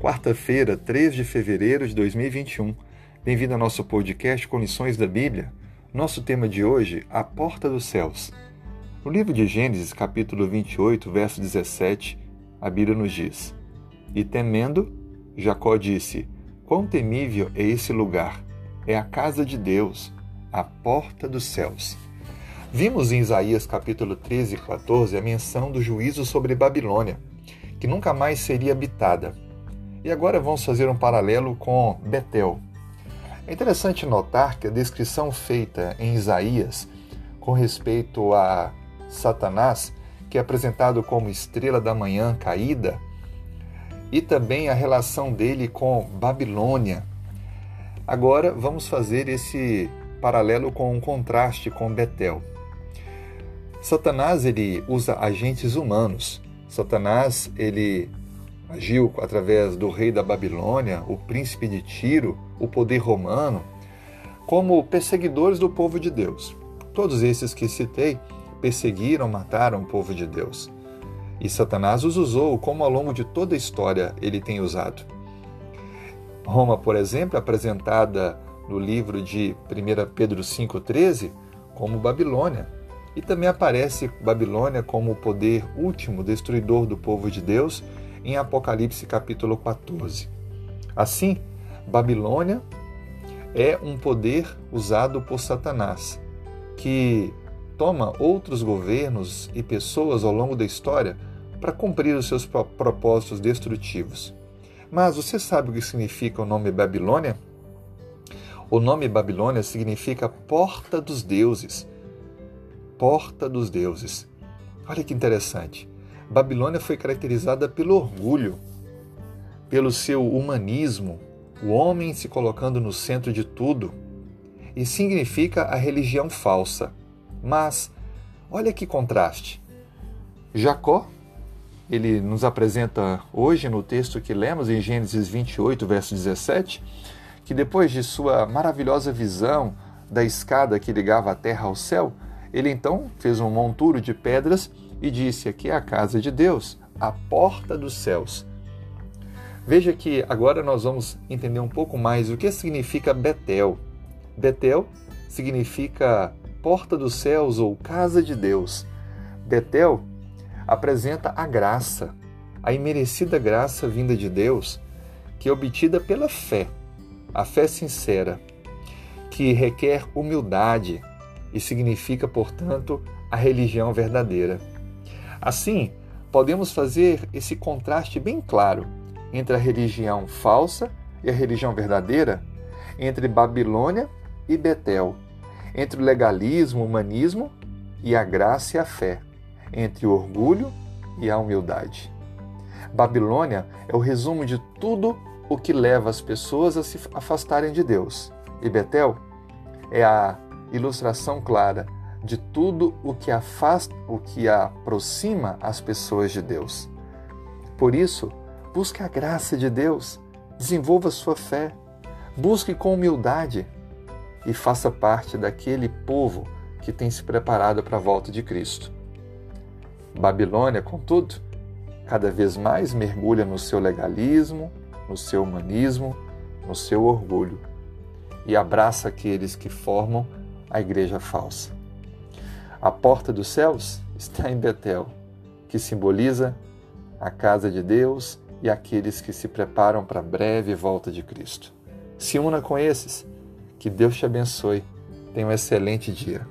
quarta-feira, 3 de fevereiro de 2021. Bem-vindo ao nosso podcast Condições da Bíblia. Nosso tema de hoje, a porta dos céus. No livro de Gênesis, capítulo 28, verso 17, a Bíblia nos diz: E temendo, Jacó disse: Quão temível é esse lugar! É a casa de Deus, a porta dos céus. Vimos em Isaías capítulo 13 e 14 a menção do juízo sobre Babilônia, que nunca mais seria habitada. E agora vamos fazer um paralelo com Betel. É interessante notar que a descrição feita em Isaías com respeito a Satanás, que é apresentado como estrela da manhã caída, e também a relação dele com Babilônia. Agora vamos fazer esse paralelo com um contraste com Betel. Satanás ele usa agentes humanos. Satanás ele agiu através do rei da Babilônia, o príncipe de Tiro, o poder romano, como perseguidores do povo de Deus. Todos esses que citei perseguiram, mataram o povo de Deus. E Satanás os usou como ao longo de toda a história ele tem usado. Roma, por exemplo, é apresentada no livro de 1 Pedro 5,13 como Babilônia, e também aparece Babilônia como o poder último destruidor do povo de Deus em Apocalipse capítulo 14. Assim, Babilônia é um poder usado por Satanás, que toma outros governos e pessoas ao longo da história para cumprir os seus propósitos destrutivos. Mas você sabe o que significa o nome Babilônia? O nome Babilônia significa porta dos deuses porta dos deuses. Olha que interessante. Babilônia foi caracterizada pelo orgulho, pelo seu humanismo, o homem se colocando no centro de tudo, e significa a religião falsa. Mas olha que contraste. Jacó, ele nos apresenta hoje no texto que lemos em Gênesis 28, verso 17, que depois de sua maravilhosa visão da escada que ligava a terra ao céu, ele então fez um monturo de pedras e disse: Aqui é a casa de Deus, a porta dos céus. Veja que agora nós vamos entender um pouco mais o que significa Betel. Betel significa porta dos céus ou casa de Deus. Betel apresenta a graça, a imerecida graça vinda de Deus, que é obtida pela fé, a fé sincera, que requer humildade, e significa, portanto, a religião verdadeira. Assim, podemos fazer esse contraste bem claro entre a religião falsa e a religião verdadeira, entre Babilônia e Betel, entre o legalismo, o humanismo e a graça e a fé, entre o orgulho e a humildade. Babilônia é o resumo de tudo o que leva as pessoas a se afastarem de Deus, e Betel é a ilustração clara de tudo o que afasta, o que aproxima as pessoas de Deus. Por isso, busque a graça de Deus, desenvolva sua fé, busque com humildade e faça parte daquele povo que tem se preparado para a volta de Cristo. Babilônia, contudo, cada vez mais mergulha no seu legalismo, no seu humanismo, no seu orgulho e abraça aqueles que formam a igreja falsa. A porta dos céus está em Betel, que simboliza a casa de Deus e aqueles que se preparam para a breve volta de Cristo. Se una com esses. Que Deus te abençoe. Tenha um excelente dia.